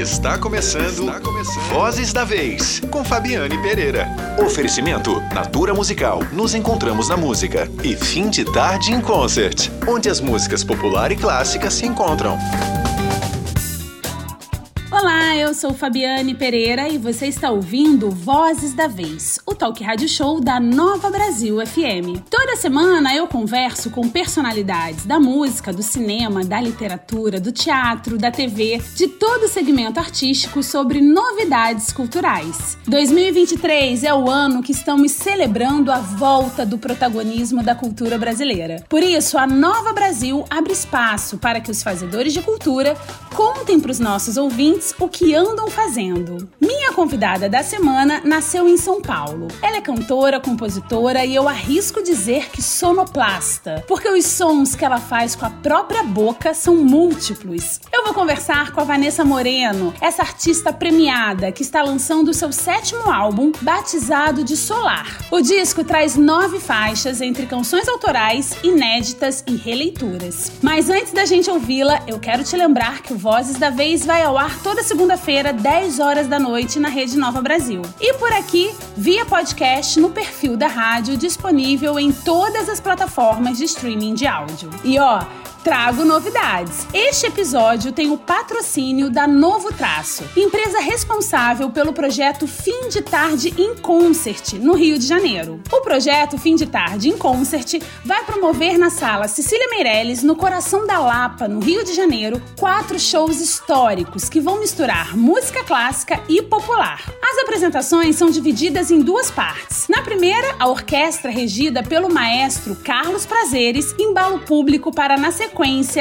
Está começando, Está começando Vozes da Vez, com Fabiane Pereira. Oferecimento Natura Musical. Nos encontramos na música. E Fim de Tarde em Concert, onde as músicas popular e clássicas se encontram. Olá, eu sou Fabiane Pereira e você está ouvindo Vozes da Vez, o talk rádio show da Nova Brasil FM. Toda semana eu converso com personalidades da música, do cinema, da literatura, do teatro, da TV, de todo o segmento artístico sobre novidades culturais. 2023 é o ano que estamos celebrando a volta do protagonismo da cultura brasileira. Por isso, a Nova Brasil abre espaço para que os fazedores de cultura contem para os nossos ouvintes o que andam fazendo. Minha convidada da semana nasceu em São Paulo. Ela é cantora, compositora e eu arrisco dizer que sonoplasta, porque os sons que ela faz com a própria boca são múltiplos. Eu vou conversar com a Vanessa Moreno, essa artista premiada que está lançando o seu sétimo álbum, batizado de Solar. O disco traz nove faixas entre canções autorais, inéditas e releituras. Mas antes da gente ouvi-la, eu quero te lembrar que o Vozes da Vez vai ao ar toda segunda-feira, 10 horas da noite, na Rede Nova Brasil. E por aqui, via podcast no perfil da rádio, disponível em todas as plataformas de streaming de áudio. E ó, trago novidades. Este episódio tem o patrocínio da Novo Traço, empresa responsável pelo projeto Fim de Tarde em Concert, no Rio de Janeiro. O projeto Fim de Tarde em Concert vai promover na sala Cecília Meirelles, no coração da Lapa, no Rio de Janeiro, quatro shows históricos que vão misturar música clássica e popular. As apresentações são divididas em duas partes. Na primeira, a orquestra regida pelo maestro Carlos Prazeres embala o público para na sequência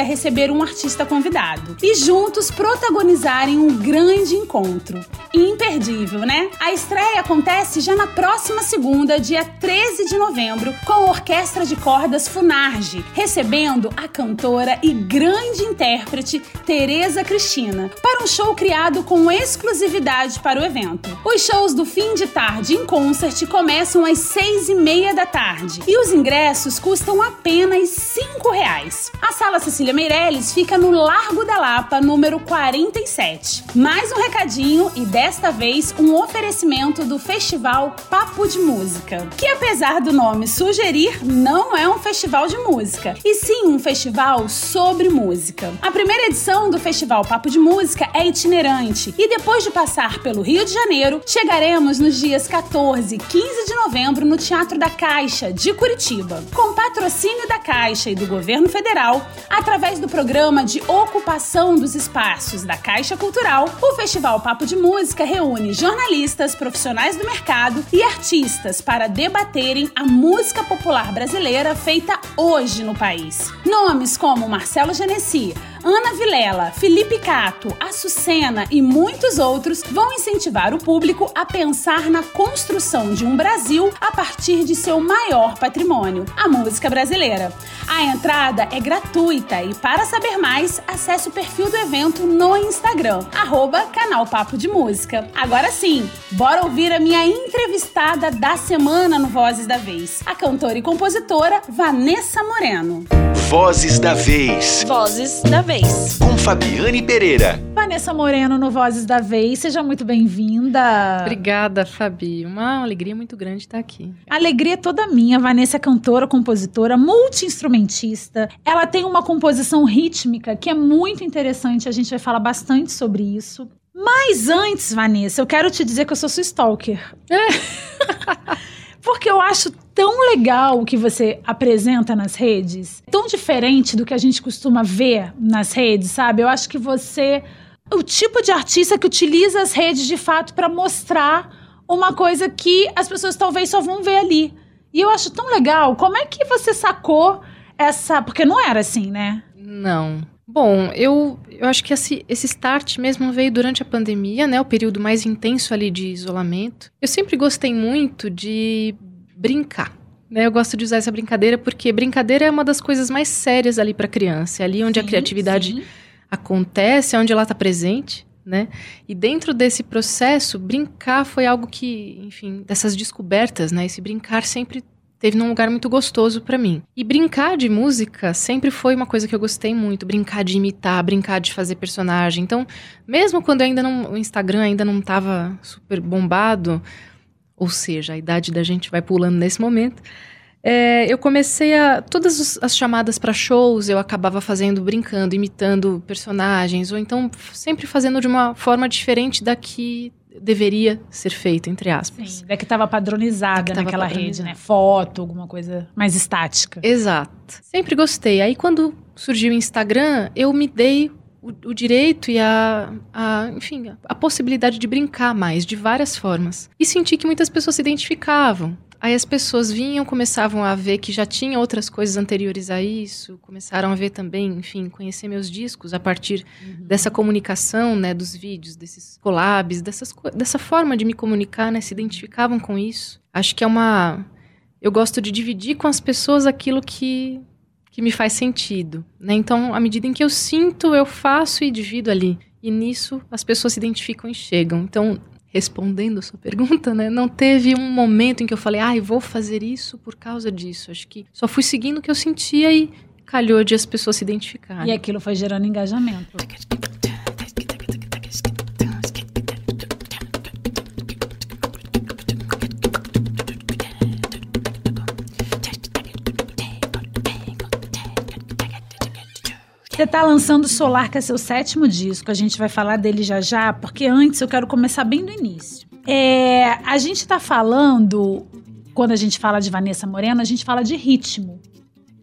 receber um artista convidado e juntos protagonizarem um grande encontro. Imperdível, né? A estreia acontece já na próxima segunda, dia 13 de novembro, com a Orquestra de Cordas Funarge, recebendo a cantora e grande intérprete Tereza Cristina, para um show criado com exclusividade para o evento. Os shows do fim de tarde em concert começam às seis e meia da tarde e os ingressos custam apenas cinco reais. A Sala Cecília Meirelles fica no Largo da Lapa, número 47. Mais um recadinho e desta vez um oferecimento do Festival Papo de Música, que apesar do nome sugerir, não é um festival de música, e sim um festival sobre música. A primeira edição do Festival Papo de Música é itinerante e depois de passar pelo Rio de Janeiro, chegaremos nos dias 14 e 15 de novembro no Teatro da Caixa de Curitiba. Com patrocínio da Caixa e do Governo Federal, através do programa de ocupação dos espaços da Caixa Cultural, o Festival Papo de Música reúne jornalistas, profissionais do mercado e artistas para debaterem a música popular brasileira feita hoje no país. Nomes como Marcelo Genesi, Ana Vilela, Felipe Cato, Açucena e muitos outros vão incentivar o público a pensar na construção de um Brasil a partir de seu maior patrimônio, a música brasileira. A entrada é gratuita e para saber mais, acesse o perfil do evento no Instagram, arroba canal Papo de Música. Agora sim, bora ouvir a minha entrevistada da semana no Vozes da Vez, a cantora e compositora Vanessa Moreno. Vozes da Vez. Vozes da Vez. Com Fabiane Pereira. Vanessa Moreno no Vozes da Vez, seja muito bem-vinda. Obrigada, Fabi. Uma alegria muito grande estar aqui. A alegria é toda minha. Vanessa é cantora, compositora, multi-instrumentista. Ela tem uma composição rítmica que é muito interessante. A gente vai falar bastante sobre isso. Mas antes, Vanessa, eu quero te dizer que eu sou sua stalker. Porque eu acho tão legal o que você apresenta nas redes, tão diferente do que a gente costuma ver nas redes, sabe? Eu acho que você o tipo de artista que utiliza as redes de fato para mostrar uma coisa que as pessoas talvez só vão ver ali. E eu acho tão legal. Como é que você sacou essa. Porque não era assim, né? Não. Bom, eu, eu acho que esse, esse start mesmo veio durante a pandemia, né? O período mais intenso ali de isolamento. Eu sempre gostei muito de brincar. Né? Eu gosto de usar essa brincadeira porque brincadeira é uma das coisas mais sérias ali para criança. É ali onde sim, a criatividade sim. acontece, é onde ela está presente. Né? E dentro desse processo, brincar foi algo que, enfim, dessas descobertas, né? Esse brincar sempre teve num lugar muito gostoso para mim. E brincar de música sempre foi uma coisa que eu gostei muito, brincar de imitar, brincar de fazer personagem. Então, mesmo quando ainda não, o Instagram ainda não estava super bombado, ou seja, a idade da gente vai pulando nesse momento, é, eu comecei a. Todas as chamadas para shows eu acabava fazendo brincando, imitando personagens, ou então sempre fazendo de uma forma diferente da que deveria ser feito, entre aspas. Sim, da que estava padronizada que naquela rede, né? Foto, alguma coisa mais estática. Exato. Sempre gostei. Aí quando surgiu o Instagram, eu me dei o, o direito e a, a, enfim, a possibilidade de brincar mais, de várias formas. E senti que muitas pessoas se identificavam. Aí as pessoas vinham, começavam a ver que já tinha outras coisas anteriores a isso, começaram a ver também, enfim, conhecer meus discos a partir uhum. dessa comunicação, né, dos vídeos, desses collabs, dessas, dessa forma de me comunicar, né, se identificavam com isso. Acho que é uma... Eu gosto de dividir com as pessoas aquilo que, que me faz sentido, né? Então, à medida em que eu sinto, eu faço e divido ali. E nisso as pessoas se identificam e chegam. Então, respondendo a sua pergunta, né? Não teve um momento em que eu falei, ah, vou fazer isso por causa disso. Acho que só fui seguindo o que eu sentia e calhou de as pessoas se identificarem. E aquilo foi gerando engajamento. Você está lançando Solar, que é seu sétimo disco. A gente vai falar dele já já, porque antes eu quero começar bem do início. É, a gente está falando, quando a gente fala de Vanessa Moreno, a gente fala de ritmo.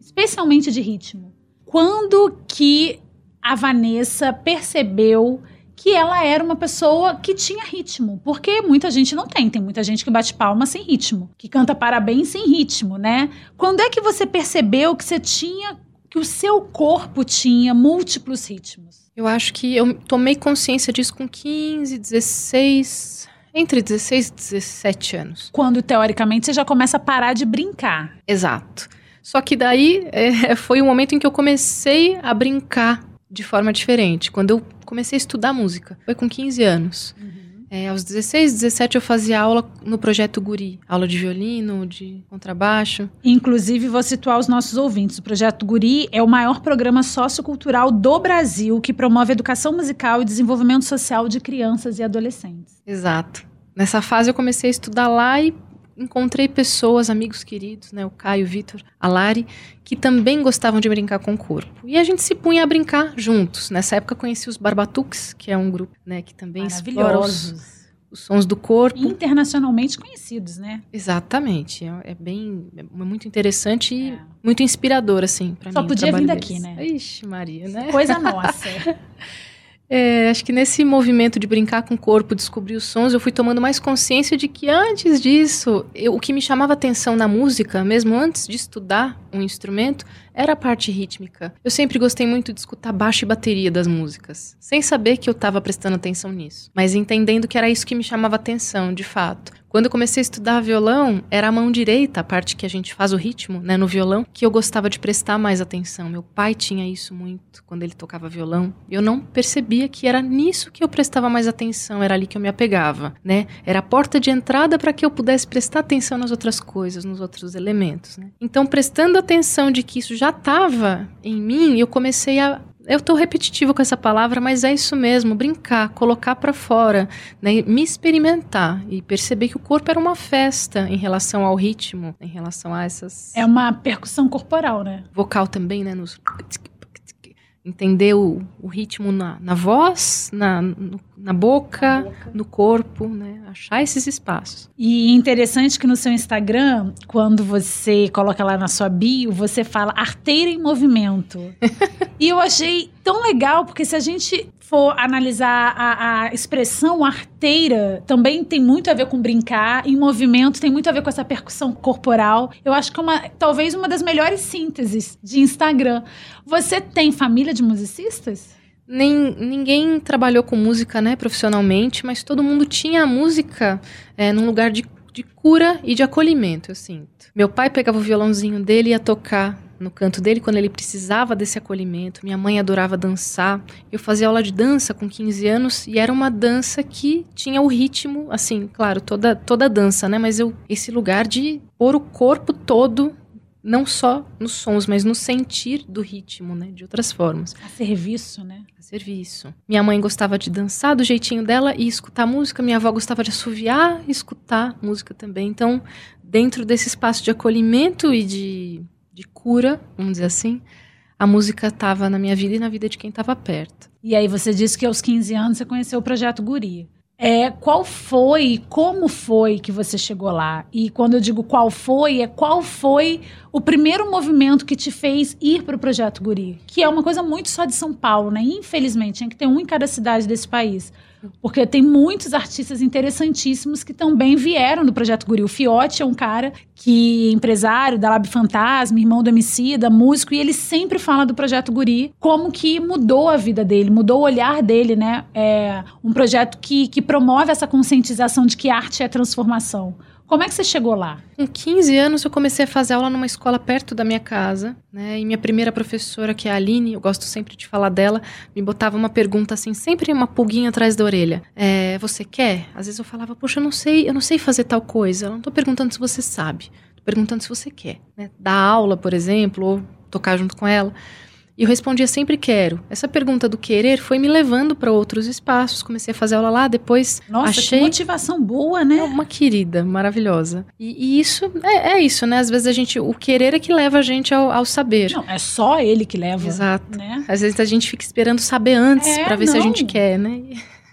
Especialmente de ritmo. Quando que a Vanessa percebeu que ela era uma pessoa que tinha ritmo, porque muita gente não tem, tem muita gente que bate palma sem ritmo, que canta parabéns sem ritmo, né? Quando é que você percebeu que você tinha que o seu corpo tinha múltiplos ritmos? Eu acho que eu tomei consciência disso com 15, 16, entre 16 e 17 anos. Quando, teoricamente, você já começa a parar de brincar. Exato. Só que daí é, foi o momento em que eu comecei a brincar de forma diferente. Quando eu comecei a estudar música. Foi com 15 anos. Uhum. É, aos 16, 17 eu fazia aula no projeto Guri, aula de violino, de contrabaixo. Inclusive, vou situar os nossos ouvintes. O projeto Guri é o maior programa sociocultural do Brasil que promove educação musical e desenvolvimento social de crianças e adolescentes. Exato. Nessa fase eu comecei a estudar lá e encontrei pessoas, amigos queridos, né, o Caio, o Vitor, a Lari, que também gostavam de brincar com o corpo. E a gente se punha a brincar juntos. Nessa época conheci os Barbatuques, que é um grupo, né, que também explora os, os sons do corpo. Internacionalmente conhecidos, né? Exatamente. É, é bem, é muito interessante e é. muito inspirador, assim, para mim. Só podia vir daqui, né? Ixi, Maria, né? Coisa nossa. É, acho que nesse movimento de brincar com o corpo, descobrir os sons, eu fui tomando mais consciência de que antes disso, eu, o que me chamava atenção na música, mesmo antes de estudar um instrumento, era a parte rítmica. Eu sempre gostei muito de escutar baixo e bateria das músicas, sem saber que eu estava prestando atenção nisso, mas entendendo que era isso que me chamava atenção, de fato Quando eu comecei a estudar violão, era a mão direita, a parte que a gente faz o ritmo, né, no violão, que eu gostava de prestar mais atenção. Meu pai tinha isso muito quando ele tocava violão. Eu não percebia que era nisso que eu prestava mais atenção, era ali que eu me apegava, né? Era a porta de entrada para que eu pudesse prestar atenção nas outras coisas, nos outros elementos, né? Então, prestando atenção de que isso já estava em mim, eu comecei a eu tô repetitivo com essa palavra, mas é isso mesmo, brincar, colocar para fora, né, me experimentar e perceber que o corpo era uma festa em relação ao ritmo, em relação a essas É uma percussão corporal, né? vocal também, né, nos entender o, o ritmo na, na voz, na, no- na boca, no corpo, né, achar esses espaços. E interessante que no seu Instagram, quando você coloca lá na sua bio, você fala arteira em movimento. e eu achei tão legal, porque se a gente for analisar a, a expressão arteira, também tem muito a ver com brincar, em movimento tem muito a ver com essa percussão corporal. Eu acho que é uma, talvez uma das melhores sínteses de Instagram. Você tem família de musicistas? Nem, ninguém trabalhou com música, né, profissionalmente, mas todo mundo tinha a música é, num lugar de, de cura e de acolhimento, eu sinto. Meu pai pegava o violãozinho dele e ia tocar no canto dele quando ele precisava desse acolhimento. Minha mãe adorava dançar. Eu fazia aula de dança com 15 anos e era uma dança que tinha o ritmo, assim, claro, toda toda dança, né, mas eu esse lugar de pôr o corpo todo não só nos sons, mas no sentir do ritmo, né, de outras formas A serviço, né? a serviço. Minha mãe gostava de dançar do jeitinho dela e escutar música. Minha avó gostava de assoviar e escutar música também. Então, dentro desse espaço de acolhimento e de, de cura, vamos dizer assim, a música estava na minha vida e na vida de quem estava perto. E aí você disse que aos 15 anos você conheceu o Projeto Guri. É, qual foi, como foi que você chegou lá? E quando eu digo qual foi, é qual foi o primeiro movimento que te fez ir para o Projeto Guri? Que é uma coisa muito só de São Paulo, né? Infelizmente, tinha que ter um em cada cidade desse país. Porque tem muitos artistas interessantíssimos que também vieram do Projeto Guri. O Fiote é um cara que é empresário da Lab Fantasma, irmão do Emicida, músico, e ele sempre fala do Projeto Guri como que mudou a vida dele, mudou o olhar dele, né? É um projeto que, que promove essa conscientização de que arte é transformação. Como é que você chegou lá? Com 15 anos, eu comecei a fazer aula numa escola perto da minha casa, né? E minha primeira professora, que é a Aline, eu gosto sempre de falar dela, me botava uma pergunta assim, sempre uma pulguinha atrás da orelha. É, você quer? Às vezes eu falava, poxa, eu não sei, eu não sei fazer tal coisa. Eu não tô perguntando se você sabe, tô perguntando se você quer, né? Dar aula, por exemplo, ou tocar junto com ela. E eu respondia sempre quero. Essa pergunta do querer foi me levando para outros espaços. Comecei a fazer aula lá, depois Nossa, achei que motivação boa, né? uma querida, maravilhosa. E, e isso é, é isso, né? Às vezes a gente. O querer é que leva a gente ao, ao saber. Não, é só ele que leva. Exato. Né? Às vezes a gente fica esperando saber antes É, pra ver se a não. gente quer, né?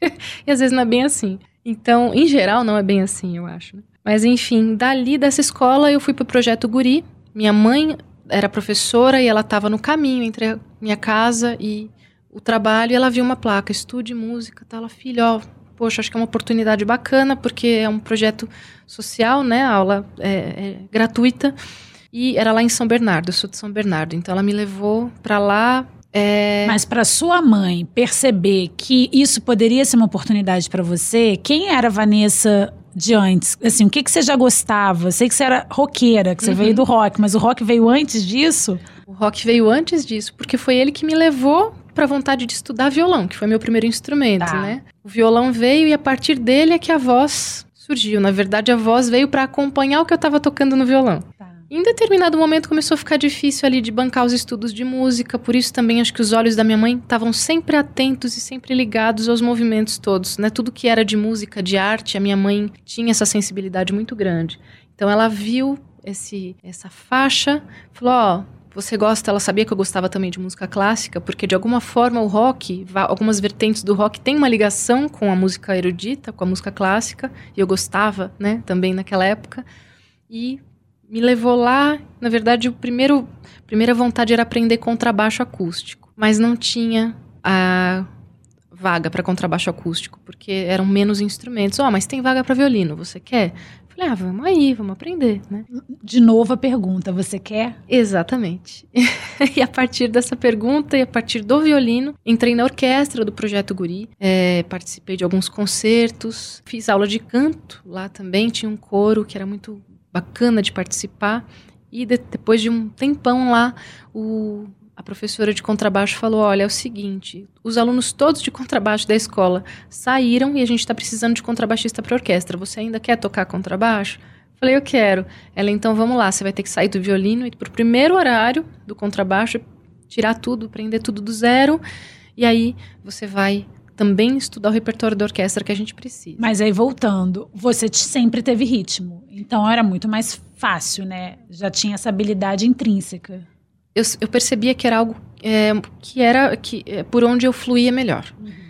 e às vezes não é bem assim. Então, em geral, não é bem assim, eu acho. né? Mas enfim, dali dessa escola eu fui pro projeto Guri. Minha mãe era professora e ela estava no caminho entre a minha casa e o trabalho e ela viu uma placa, estude música, tá? Ela, filha, ó, poxa, acho que é uma oportunidade bacana porque é um projeto social, né? A aula é, é gratuita e era lá em São Bernardo, eu sou de São Bernardo, então ela me levou pra lá. é, Mas para sua mãe perceber que isso poderia ser uma oportunidade para você, quem era a Vanessa de antes? Assim, o que, que você já gostava? Sei que você era roqueira, que você Uhum. veio do rock, mas o rock veio antes disso? O rock veio antes disso, porque foi ele que me levou pra vontade de estudar violão, que foi meu primeiro instrumento, Tá. né? O violão veio e a partir dele é que a voz surgiu. Na verdade, a voz veio pra acompanhar o que eu tava tocando no violão. Em determinado momento começou a ficar difícil ali de bancar os estudos de música, por isso também acho que os olhos da minha mãe estavam sempre atentos e sempre ligados aos movimentos todos, né? Tudo que era de música, de arte, a minha mãe tinha essa sensibilidade muito grande. Então ela viu esse essa faixa, falou: "Ó, você gosta?" Ela sabia que eu gostava também de música clássica, porque de alguma forma o rock, algumas vertentes do rock têm uma ligação com a música erudita, com a música clássica, e eu gostava, né, também naquela época. E me levou lá, na verdade, o primeiro primeira vontade era aprender contrabaixo acústico, mas não tinha a vaga para contrabaixo acústico, porque eram menos instrumentos. Ó, mas tem vaga para violino, você quer? Falei, ah, vamos aí, vamos aprender, né? De novo a pergunta, você quer? Exatamente. e a partir dessa pergunta e a partir do violino, entrei na orquestra do Projeto Guri, é, participei de alguns concertos, fiz aula de canto lá também, tinha um coro que era muito bacana de participar. E de, depois de um tempão lá, o, a professora de contrabaixo falou: Olha, é o seguinte, os alunos todos de contrabaixo da escola saíram e a gente está precisando de contrabaixista para orquestra. Você ainda quer tocar contrabaixo? Falei, eu quero. Ela, então vamos lá, você vai ter que sair do violino e para o primeiro horário do contrabaixo, tirar tudo, aprender tudo do zero, e aí você vai também estudar o repertório da orquestra que a gente precisa. Mas aí voltando, você sempre teve ritmo, então era muito mais fácil, né? Já tinha essa habilidade intrínseca. Eu, eu percebia que era algo é, que era que, é, por onde eu fluía melhor. Uhum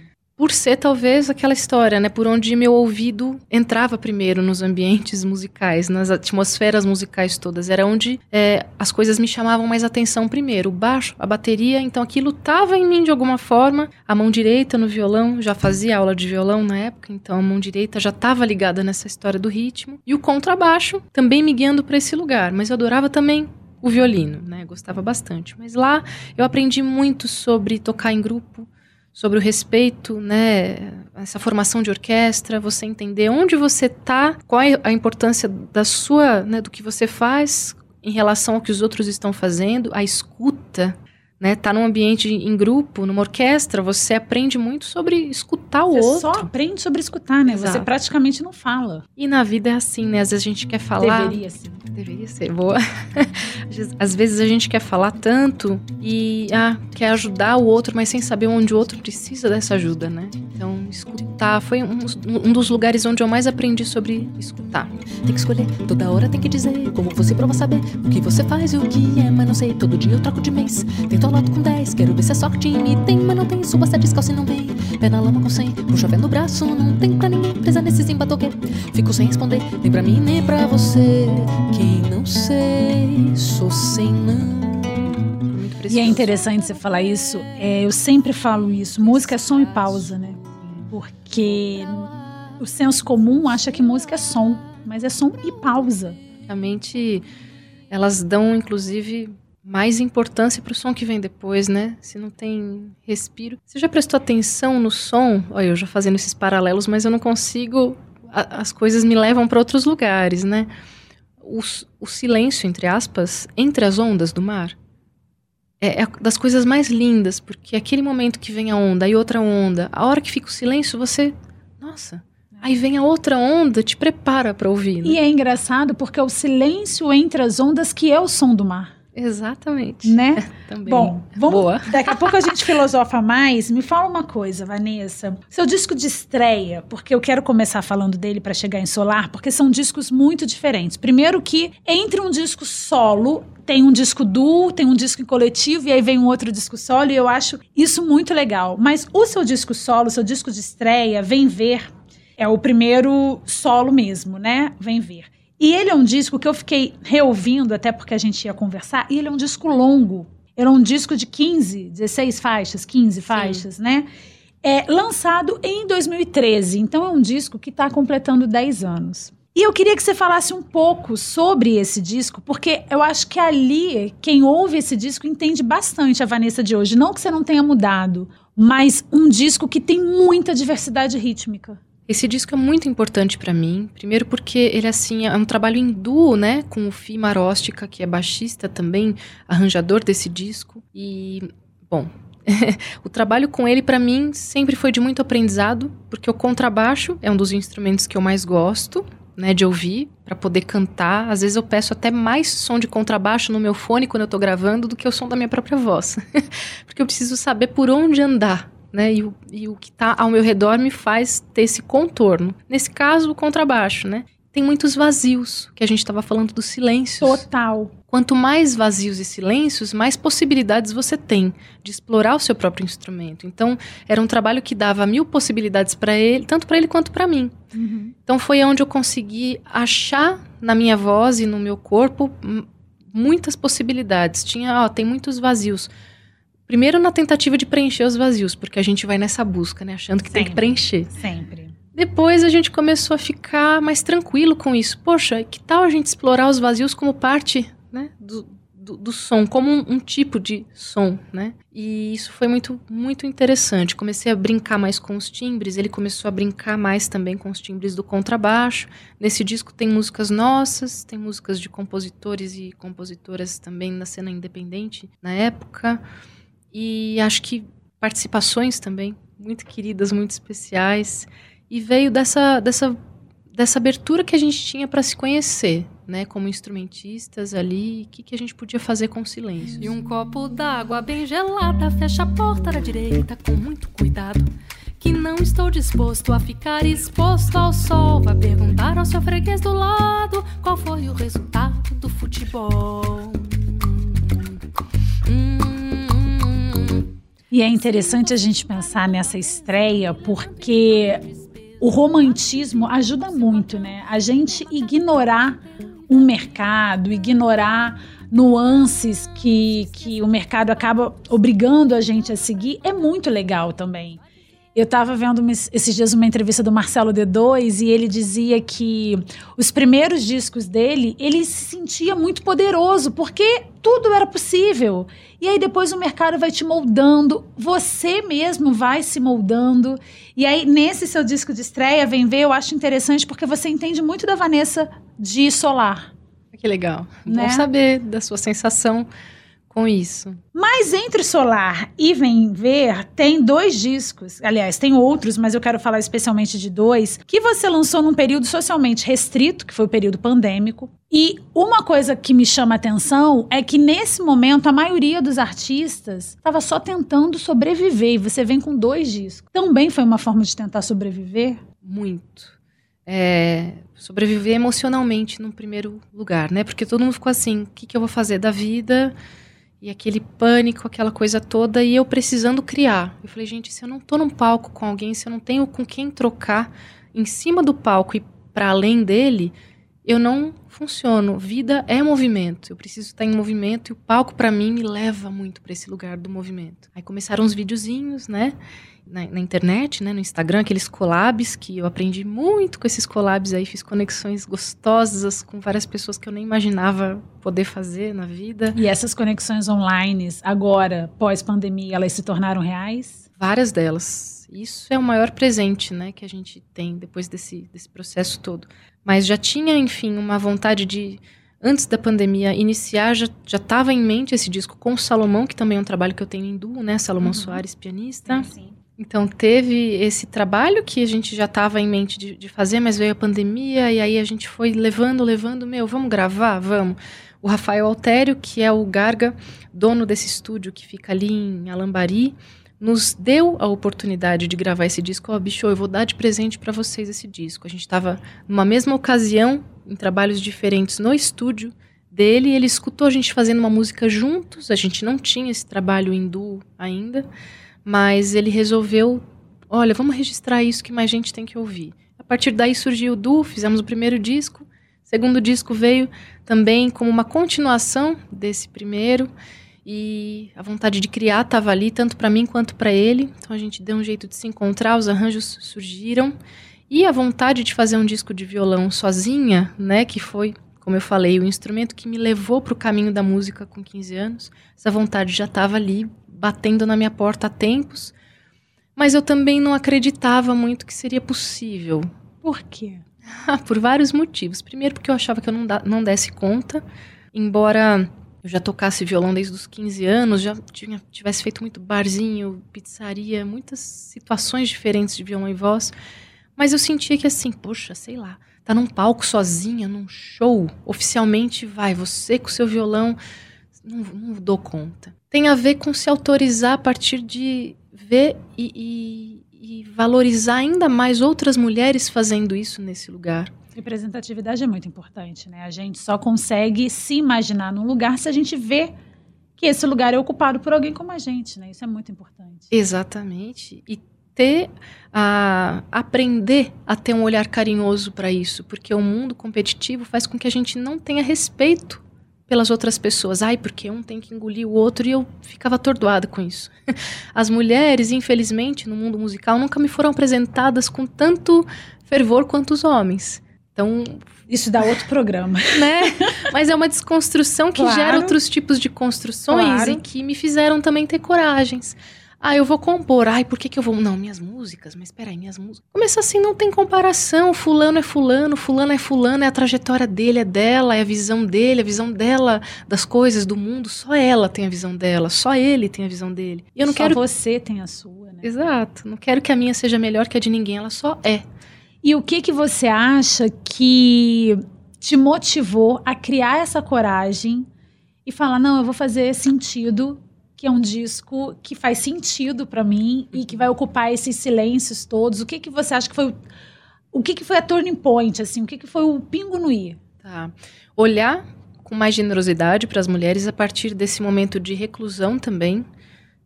por ser talvez aquela história, né, por onde meu ouvido entrava primeiro nos ambientes musicais, nas atmosferas musicais todas, era onde é, as coisas me chamavam mais atenção primeiro, o baixo, a bateria, então aquilo estava em mim de alguma forma, a mão direita no violão, já fazia aula de violão na época, então a mão direita já estava ligada nessa história do ritmo, e o contrabaixo também me guiando para esse lugar, mas eu adorava também o violino, né? Gostava bastante. Mas lá eu aprendi muito sobre tocar em grupo, sobre o respeito, né, essa formação de orquestra, você entender onde você está, qual é a importância da sua, né, do que você faz em relação ao que os outros estão fazendo, a escuta, né? Tá num ambiente em grupo, numa orquestra, você aprende muito sobre escutar o você outro. Você só aprende sobre escutar, né? Exato. Você praticamente não fala. E na vida é assim, né? Às vezes a gente quer falar. Deveria ser. Deveria ser, boa. Às vezes a gente quer falar tanto e ah, quer ajudar o outro, mas sem saber onde o outro precisa dessa ajuda, né? Então, escutar foi um, um dos lugares onde eu mais aprendi sobre escutar. Tem que escolher, toda hora tem que dizer como você prova saber o que você faz e o que é, mas não sei. Todo dia eu troco de mês. Tento loto com 10, quero ver se é sorte me tem, mas não tem. Suba sete descalço e não vem. Pé na lama com 100, puxa pé no braço, não tem pra ninguém. Presa nesse zimbatoque, fico sem responder. Nem pra mim, nem pra você. Quem não sei, sou sem não. E é interessante você falar isso. É, eu sempre falo isso. Música é som e pausa, né? Porque o senso comum acha que música é som, mas é som e pausa. A mente, elas dão, inclusive, mais importância para o som que vem depois, né? Se não tem respiro. Você já prestou atenção no som? Olha, eu já fazendo esses paralelos, mas eu não consigo. A, as coisas me levam para outros lugares, né? O, o, silêncio, entre aspas, entre as ondas do mar é, é das coisas mais lindas, porque aquele momento que vem a onda e outra onda, a hora que fica o silêncio, você. Nossa, Aí vem a outra onda, te prepara para ouvir. Né? E é engraçado porque é o silêncio entre as ondas que é o som do mar. Exatamente. Né? Também. Bom, vamos, Boa. daqui a pouco a gente filosofa mais. Me fala uma coisa, Vanessa. Seu disco de estreia, porque eu quero começar falando dele para chegar em Solar, porque são discos muito diferentes. Primeiro que entre um disco solo tem um disco duo, tem um disco em coletivo e aí vem um outro disco solo e eu acho isso muito legal. Mas o seu disco solo, seu disco de estreia, Vem Ver, é o primeiro solo mesmo, né? Vem Ver. E ele é um disco que eu fiquei reouvindo, até porque a gente ia conversar, e ele é um disco longo. Era um disco de 15, 16 faixas, 15 faixas, Sim. né? É lançado em 2013. Então é um disco que está completando 10 anos. E eu queria que você falasse um pouco sobre esse disco, porque eu acho que ali, quem ouve esse disco entende bastante a Vanessa de hoje. Não que você não tenha mudado, mas um disco que tem muita diversidade rítmica. Esse disco é muito importante para mim, primeiro porque ele assim é um trabalho em duo, né, com o Fi Marostica, que é baixista também, arranjador desse disco. E bom, o trabalho com ele para mim sempre foi de muito aprendizado, porque o contrabaixo é um dos instrumentos que eu mais gosto, né, de ouvir para poder cantar. Às vezes eu peço até mais som de contrabaixo no meu fone quando eu tô gravando do que o som da minha própria voz. porque eu preciso saber por onde andar né? E o, e o que está ao meu redor me faz ter esse contorno. Nesse caso, o contrabaixo, né? Tem muitos vazios, que a gente estava falando dos silêncios. Total. Quanto mais vazios e silêncios, mais possibilidades você tem de explorar o seu próprio instrumento. Então, era um trabalho que dava mil possibilidades para ele, tanto para ele quanto para mim. Uhum. Então, foi onde eu consegui achar na minha voz e no meu corpo muitas possibilidades. Tinha, ó, tem muitos vazios. Primeiro na tentativa de preencher os vazios, porque a gente vai nessa busca, né? Achando que Sempre. tem que preencher. Sempre. Depois a gente começou a ficar mais tranquilo com isso. Poxa, que tal a gente explorar os vazios como parte né, do, do, do som, como um, um, tipo de som, né? E isso foi muito, muito interessante. Comecei a brincar mais com os timbres, ele começou a brincar mais também com os timbres do contrabaixo. Nesse disco tem músicas nossas, tem músicas de compositores e compositoras também na cena independente na época. E acho que participações também, muito queridas, muito especiais. E veio dessa, dessa, dessa abertura que a gente tinha para se conhecer, né? Como instrumentistas ali, o que, que a gente podia fazer com o silêncio. E um copo d'água bem gelada, fecha a porta da direita com muito cuidado. Que não estou disposto a ficar exposto ao sol. Vai perguntar ao seu freguês do lado qual foi o resultado do futebol. E é interessante a gente pensar nessa estreia porque o romantismo ajuda muito, né? A gente ignorar um mercado, ignorar nuances que, que o mercado acaba obrigando a gente a seguir é muito legal também. Eu estava vendo esses dias uma entrevista do Marcelo D2 e ele dizia que os primeiros discos dele, ele se sentia muito poderoso, porque tudo era possível. E aí depois o mercado vai te moldando, você mesmo vai se moldando. E aí nesse seu disco de estreia, Vem Ver, eu acho interessante porque você entende muito da Vanessa de Solar. Que legal. Né? Bom saber da sua sensação com isso. Mas entre Solar e Vem Ver, tem dois discos. Aliás, tem outros, mas eu quero falar especialmente de dois, que você lançou num período socialmente restrito, que foi o período pandêmico. E uma coisa que me chama a atenção é que nesse momento a maioria dos artistas estava só tentando sobreviver. E você vem com dois discos. Também foi uma forma de tentar sobreviver? Muito. É, sobreviver emocionalmente no primeiro lugar, né? Porque todo mundo ficou assim: o que, que eu vou fazer da vida? E aquele pânico, aquela coisa toda, e eu precisando criar. Eu falei, gente, se eu não tô num palco com alguém, se eu não tenho com quem trocar em cima do palco e para além dele, eu não funciono. Vida é movimento. Eu preciso estar em movimento e o palco para mim me leva muito para esse lugar do movimento. Aí começaram uns videozinhos, né? Na, na, internet, né, no Instagram, aqueles collabs que eu aprendi muito com esses collabs aí, fiz conexões gostosas com várias pessoas que eu nem imaginava poder fazer na vida. E essas conexões online, agora, pós-pandemia, elas se tornaram reais? Várias delas. Isso é o maior presente, né, que a gente tem depois desse, desse processo todo. Mas já tinha, enfim, uma vontade de antes da pandemia iniciar, já estava em mente esse disco com o Salomão, que também é um trabalho que eu tenho em duo, né? Salomão uhum. Soares, pianista. Sim, sim. Então teve esse trabalho que a gente já estava em mente de, de, fazer, mas veio a pandemia e aí a gente foi levando, levando, meu, vamos gravar, vamos. O Rafael Altério, que é o Garga, dono desse estúdio que fica ali em Alambari, nos deu a oportunidade de gravar esse disco. Ó, oh, bicho, eu vou dar de presente para vocês esse disco. A gente estava numa mesma ocasião, em trabalhos diferentes no estúdio dele, ele escutou a gente fazendo uma música juntos. A gente não tinha esse trabalho duo ainda. Mas ele resolveu, olha, vamos registrar isso que mais gente tem que ouvir. A partir daí surgiu o Du, fizemos o primeiro disco. O segundo disco veio também como uma continuação desse primeiro. E a vontade de criar estava ali, tanto para mim quanto para ele. Então a gente deu um jeito de se encontrar, os arranjos surgiram. E a vontade de fazer um disco de violão sozinha, né, que foi, como eu falei, o instrumento que me levou para o caminho da música com 15 anos. Essa vontade já estava ali, batendo na minha porta há tempos, mas eu também não acreditava muito que seria possível. Por quê? Por vários motivos. Primeiro, porque eu achava que eu não, da, não desse conta, embora eu já tocasse violão desde os 15 anos, já tinha, tivesse feito muito barzinho, pizzaria, muitas situações diferentes de violão e voz, mas eu sentia que assim, poxa, sei lá, tá num palco sozinha, num show, oficialmente vai, você com seu violão, não, não dou conta tem a ver com se autorizar a partir de ver e, e, e valorizar ainda mais outras mulheres fazendo isso nesse lugar. Representatividade é muito importante, né? A gente só consegue se imaginar num lugar se a gente vê que esse lugar é ocupado por alguém como a gente, né? Isso é muito importante. Exatamente. E ter a aprender a ter um olhar carinhoso para isso, porque o mundo competitivo faz com que a gente não tenha respeito pelas outras pessoas. Ai, porque um tem que engolir o outro e eu ficava atordoada com isso. As mulheres, infelizmente, no mundo musical nunca me foram apresentadas com tanto fervor quanto os homens. Então, isso dá outro programa, né? Mas é uma desconstrução que Claro. gera outros tipos de construções Claro. e que me fizeram também ter coragens. Ah, eu vou compor. Ai, por que, que eu vou. Não, minhas músicas, mas peraí, minhas músicas. Começa assim, não tem comparação. Fulano é fulano, fulano é fulano, é a trajetória dele, é dela, é a visão dele, a visão dela das coisas, do mundo. Só ela tem a visão dela, só ele tem a visão dele. E eu não Só quero. você tem a sua, né? Exato. Não quero que a minha seja melhor que a de ninguém, ela só é. E o que que você acha que te motivou a criar essa coragem e falar não, eu vou fazer sentido, que é um disco que faz sentido pra mim e que vai ocupar esses silêncios todos. O que que você acha que foi o que que foi a turning point assim? O que que foi o pingo no i? Tá. Olhar com mais generosidade para as mulheres a partir desse momento de reclusão também,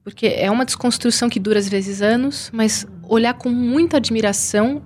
porque é uma desconstrução que dura às vezes anos, mas olhar com muita admiração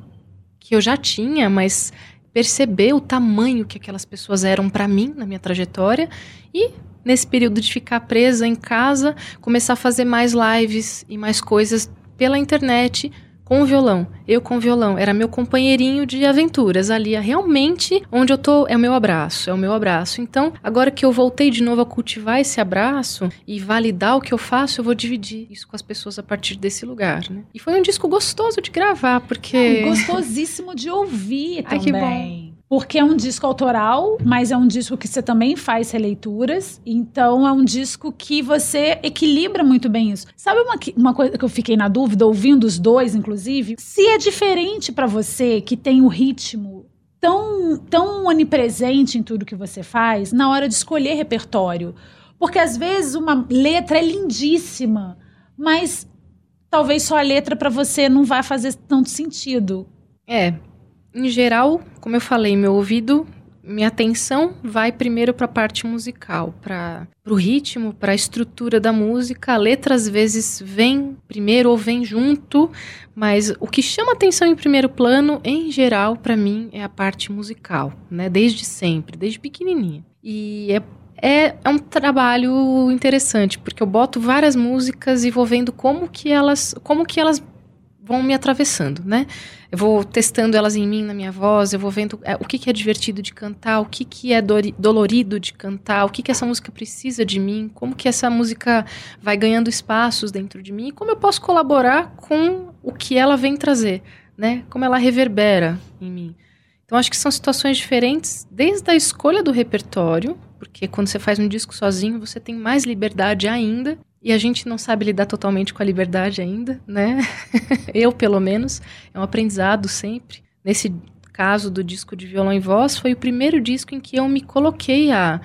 que eu já tinha, mas perceber o tamanho que aquelas pessoas eram para mim na minha trajetória e nesse período de ficar presa em casa, começar a fazer mais lives e mais coisas pela internet com o violão. Eu com o violão. Era meu companheirinho de aventuras ali. É realmente onde eu tô, é o meu abraço. É o meu abraço. Então, agora que eu voltei de novo a cultivar esse abraço e validar o que eu faço, eu vou dividir isso com as pessoas a partir desse lugar, né? E foi um disco gostoso de gravar, porque. Não, gostosíssimo de ouvir Ai, também. que bom. Porque é um disco autoral, mas é um disco que você também faz releituras. Então é um disco que você equilibra muito bem isso. Sabe uma, uma coisa que eu fiquei na dúvida, ouvindo os dois, inclusive? Se é diferente pra você que tem o ritmo tão, tão onipresente em tudo que você faz, na hora de escolher repertório. Porque às vezes uma letra é lindíssima, mas talvez só a letra pra você não vai fazer tanto sentido. É, em geral, como eu falei, meu ouvido, minha atenção vai primeiro para a parte musical, para o ritmo, para a estrutura da música. A letra às vezes vem primeiro ou vem junto, mas o que chama atenção em primeiro plano, em geral, para mim, é a parte musical, né? Desde sempre, desde pequenininha. E é é, é um trabalho interessante, porque eu boto várias músicas e vou vendo como que elas, como que elas vão me atravessando, né? Eu vou testando elas em mim, na minha voz, eu vou vendo é, o que, que é divertido de cantar, o que, que é dolorido de cantar, o que, que essa música precisa de mim, como que essa música vai ganhando espaços dentro de mim como eu posso colaborar com o que ela vem trazer, né? Como ela reverbera em mim. Então acho que são situações diferentes desde a escolha do repertório, porque quando você faz um disco sozinho, você tem mais liberdade ainda. E a gente não sabe lidar totalmente com a liberdade ainda, né? Eu, pelo menos. É um aprendizado sempre. Nesse caso do disco de violão e voz, foi o primeiro disco em que eu me coloquei a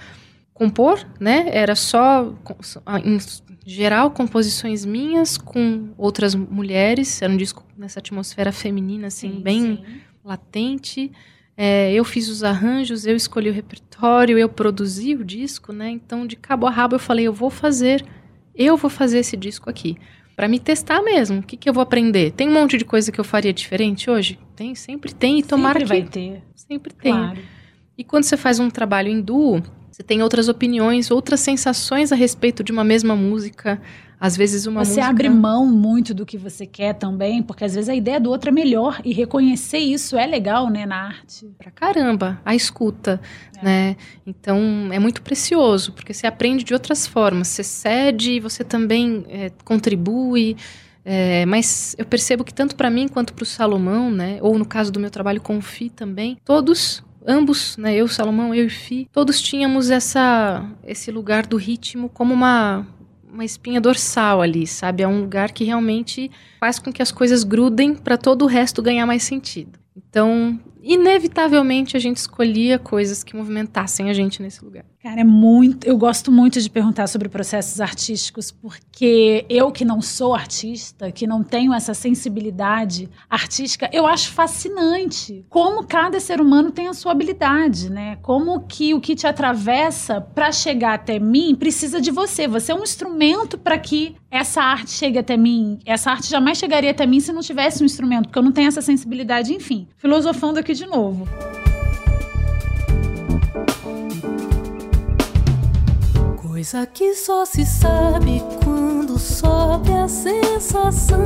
compor, né? Era só, com- em geral, composições minhas com outras mulheres. Era um disco nessa atmosfera feminina, assim, bem latente. É, eu fiz os arranjos, eu escolhi o repertório, eu produzi o disco, né? Então, de cabo a rabo, eu falei, eu vou fazer, eu vou fazer esse disco aqui. Pra me testar mesmo. O que, que eu vou aprender? Tem um monte de coisa que eu faria diferente hoje? Tem, sempre tem. E tomara Sempre vai que ter. sempre tem. Claro. E quando você faz um trabalho em duo, você tem outras opiniões, outras sensações a respeito de uma mesma música. Às vezes uma Você música... abre mão muito do que você quer também, porque às vezes a ideia do outro é melhor e reconhecer isso é legal, né, na arte. pra caramba a escuta, né? Então é muito precioso porque você aprende de outras formas. Você cede, e você também é, contribui. é, mas eu percebo que tanto para mim quanto para o Salomão, né? Ou no caso do meu trabalho com o Fi também, todos ambos, né? Eu, Salomão, eu e Fi, todos tínhamos essa esse lugar do ritmo como uma uma espinha dorsal ali, sabe? É um lugar que realmente faz com que as coisas grudem para todo o resto ganhar mais sentido. Então, inevitavelmente a gente escolhia coisas que movimentassem a gente nesse lugar. Cara, é muito. Eu gosto muito de perguntar sobre processos artísticos, porque eu que não sou artista, que não tenho essa sensibilidade artística, eu acho fascinante como cada ser humano tem a sua habilidade, né? Como que o que te atravessa para chegar até mim precisa de você. Você é um instrumento para que essa arte chegue até mim. Essa arte jamais chegaria até mim se não tivesse um instrumento, porque eu não tenho essa sensibilidade, enfim. Filosofando aqui de novo. Coisa que só se sabe quando sobe a sensação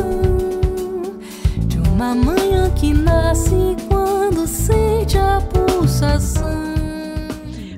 de uma manhã que nasce quando sente a pulsação.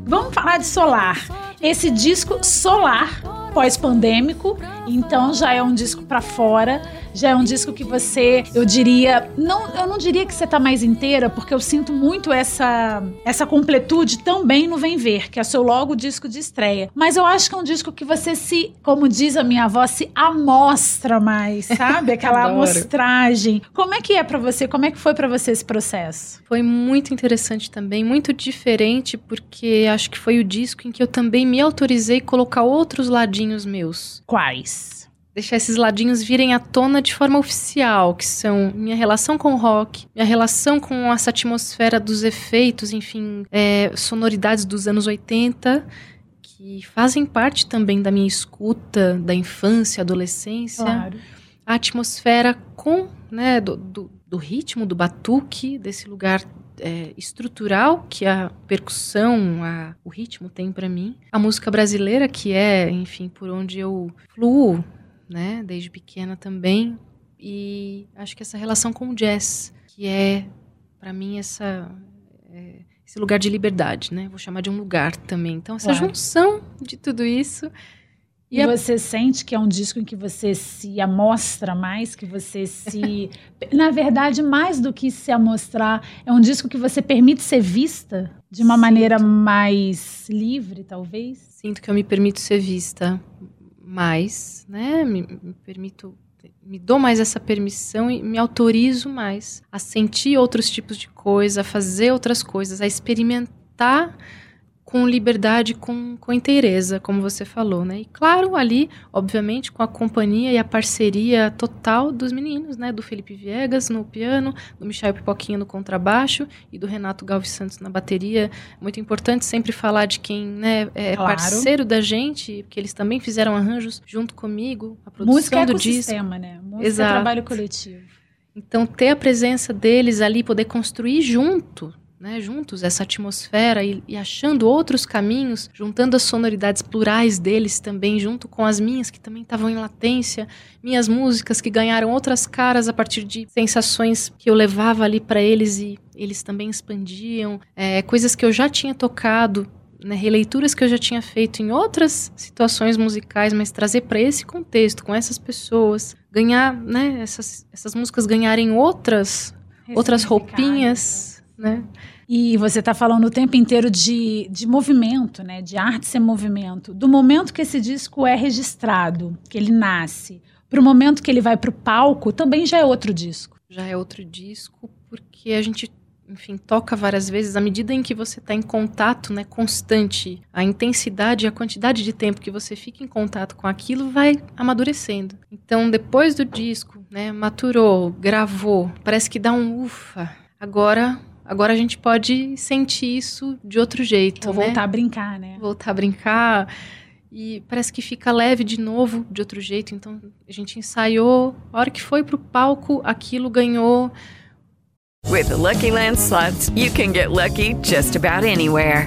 Vamos falar de Solar. Esse disco Solar pós-pandêmico, então já é um disco para fora, já é um disco que você, eu diria, não, eu não diria que você tá mais inteira, porque eu sinto muito essa essa completude também no Vem Ver, que é seu logo disco de estreia. Mas eu acho que é um disco que você se, como diz a minha avó, se amostra mais, sabe? Aquela amostragem. Como é que é para você? Como é que foi para você esse processo? Foi muito interessante também, muito diferente, porque acho que foi o disco em que eu também me autorizei colocar outros ladinhos meus. Quais? Deixar esses ladinhos virem à tona de forma oficial, que são minha relação com o rock, minha relação com essa atmosfera dos efeitos, enfim, é, sonoridades dos anos 80, que fazem parte também da minha escuta, da infância, adolescência Claro. a atmosfera com, né, do, do, do ritmo, do batuque, desse lugar é, estrutural que a percussão, a- o ritmo tem para mim. A música brasileira, que é, enfim, por onde eu fluo, né, desde pequena também. E acho que essa relação com o jazz, que é, para mim, essa... é, esse lugar de liberdade, né? Vou chamar de um lugar também. Então, essa Claro. junção de tudo isso. E, a- você sente que é um disco em que você se amostra mais, que você se. Na verdade, mais do que se amostrar, é um disco que você permite ser vista de uma Sinto. maneira mais livre, talvez. Sinto que eu me permito ser vista mais, né? Me, me permito, me dou mais essa permissão e me autorizo mais a sentir outros tipos de coisa, a fazer outras coisas, a experimentar com liberdade, com, com inteireza, como você falou, né? E claro, ali, obviamente, com a companhia e a parceria total dos meninos, né? Do Felipe Viegas no piano, do Michel Pipoquinha no contrabaixo e do Renato Galves Santos na bateria. Muito importante sempre falar de quem né, é Claro. parceiro da gente, porque eles também fizeram arranjos junto comigo, a produção Música é do disco. né? Música Exato. é trabalho coletivo. Então, ter a presença deles ali, poder construir junto, né, juntos essa atmosfera e, e achando outros caminhos, juntando as sonoridades plurais deles também, junto com as minhas que também estavam em latência, minhas músicas que ganharam outras caras a partir de sensações que eu levava ali para eles e eles também expandiam, é, coisas que eu já tinha tocado. Né, releituras que eu já tinha feito em outras situações musicais, mas trazer para esse contexto, com essas pessoas, ganhar, né, essas, essas músicas ganharem outras outras roupinhas, né? E você está falando o tempo inteiro de, de movimento, né? De arte ser movimento. Do momento que esse disco é registrado, que ele nasce, para o momento que ele vai para o palco, também já é outro disco. Já é outro disco, porque a gente, enfim, toca várias vezes, à medida em que você está em contato, né, constante, a intensidade e a quantidade de tempo que você fica em contato com aquilo vai amadurecendo. Então, depois do disco, né, maturou, gravou, parece que dá um ufa. Agora, agora a gente pode sentir isso de outro jeito, Vou né? voltar a brincar, né? voltar a brincar. E parece que fica leve de novo, de outro jeito. Então a gente ensaiou. A hora que foi pro palco, aquilo ganhou. With the Lucky Land slots, you can get lucky just about anywhere.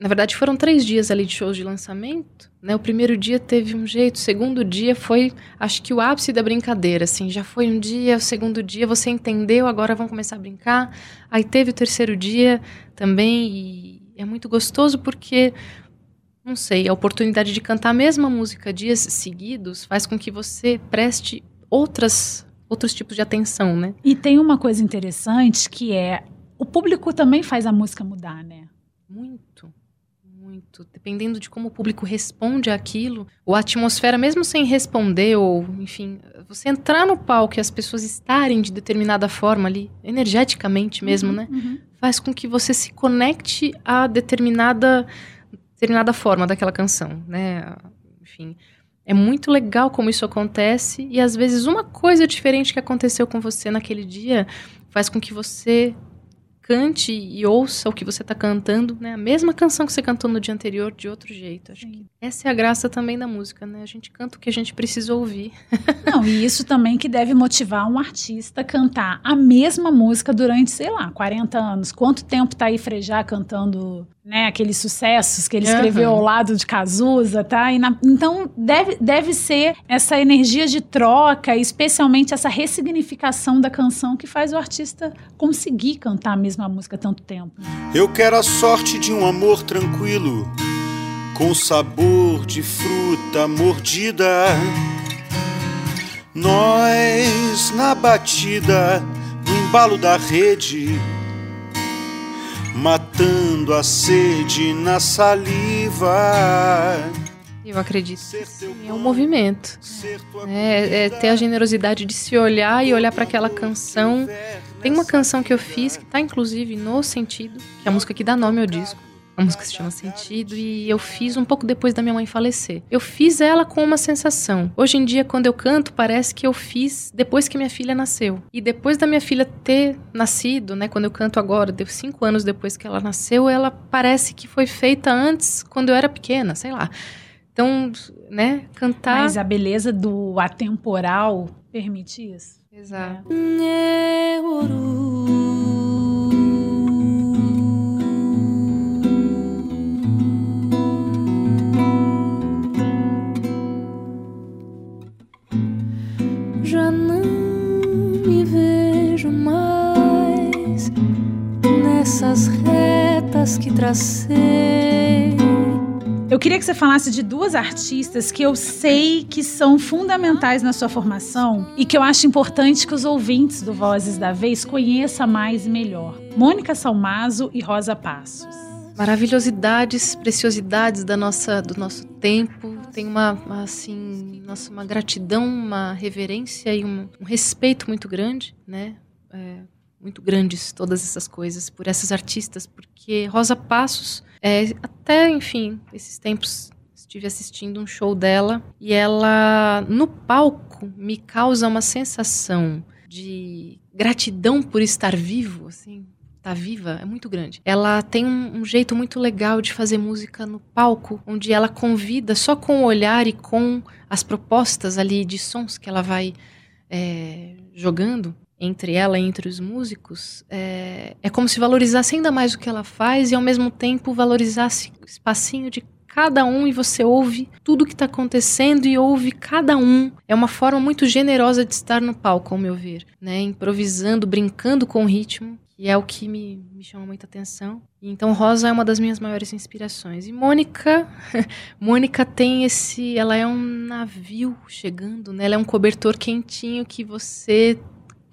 Na verdade, foram três dias ali de shows de lançamento. Né? O primeiro dia teve um jeito, o segundo dia foi, acho que o ápice da brincadeira. Assim, já foi um dia, o segundo dia você entendeu, agora vamos começar a brincar. Aí teve o terceiro dia também, e é muito gostoso porque não sei, a oportunidade de cantar a mesma música dias seguidos faz com que você preste outras, outros tipos de atenção, né? E tem uma coisa interessante que é o público também faz a música mudar, né? Muito, Dependendo de como o público responde àquilo, ou a atmosfera, mesmo sem responder, ou enfim, você entrar no palco e as pessoas estarem de determinada forma ali, energeticamente mesmo, Uhum, né? uhum. Faz com que você se conecte a determinada determinada forma daquela canção, né? Enfim, É muito legal como isso acontece e às vezes uma coisa diferente que aconteceu com você naquele dia faz com que você cante e ouça o que você está cantando, né? A mesma canção que você cantou no dia anterior de outro jeito. Acho que essa é a graça também da música, né? A gente canta o que a gente precisa ouvir. Não, e isso também que deve motivar um artista a cantar a mesma música durante, sei lá, 40 anos. Quanto tempo tá aí Frejá cantando, né, aqueles sucessos que ele escreveu Uhum. ao lado de Cazuza, tá? E na- então deve, deve ser essa energia de troca, especialmente essa ressignificação da canção que faz o artista conseguir cantar a mesma música tanto tempo. Eu quero a sorte de um amor tranquilo, com sabor de fruta mordida. Nós na batida, no embalo da rede, matando a sede na saliva. Eu acredito que sim, é um movimento. É, é ter a generosidade de se olhar e olhar para aquela canção. Tem uma canção que eu fiz que tá inclusive no Sentido, que é a música que dá nome ao disco. A música se chama Sentido e eu fiz um pouco depois da minha mãe falecer. Eu fiz ela com uma sensação. Hoje em dia, quando eu canto, parece que eu fiz depois que minha filha nasceu. E depois da minha filha ter nascido, né? Quando eu canto agora, deu cinco anos depois que ela nasceu, ela parece que foi feita antes, quando eu era pequena, sei lá. Então, né, cantar. Mas a beleza do atemporal permite isso. Exato. Já que tracei. Eu queria que você falasse de duas artistas que eu sei que são fundamentais na sua formação e que eu acho importante que os ouvintes do Vozes da Vez conheçam mais e melhor. Mônica Salmazo e Rosa Passos. maravilhosidades, preciosidades da nossa, do nosso tempo. Tem uma, uma, assim, nossa, uma gratidão, uma reverência e um, um respeito muito grande, né? É, muito grandes todas essas coisas por essas artistas, porque Rosa Passos, é, até, enfim, esses tempos estive assistindo um show dela e ela, no palco, me causa uma sensação de gratidão por estar vivo, assim, tá viva é muito grande. Ela tem um, um, jeito muito legal de fazer música no palco, onde ela convida só com o olhar e com as propostas ali de sons que ela vai é, jogando entre ela e entre os músicos. É, é como se valorizasse ainda mais o que ela faz e ao mesmo tempo valorizasse o espacinho de cada um e você ouve tudo que está acontecendo e ouve cada um. É uma forma muito generosa de estar no palco, ao meu ver, né? Improvisando, brincando com o ritmo e é o que me, me chama muita atenção. Então Rosa é uma das minhas maiores inspirações. E Mônica, Mônica tem esse, ela é um navio chegando, né? Ela é um cobertor quentinho que você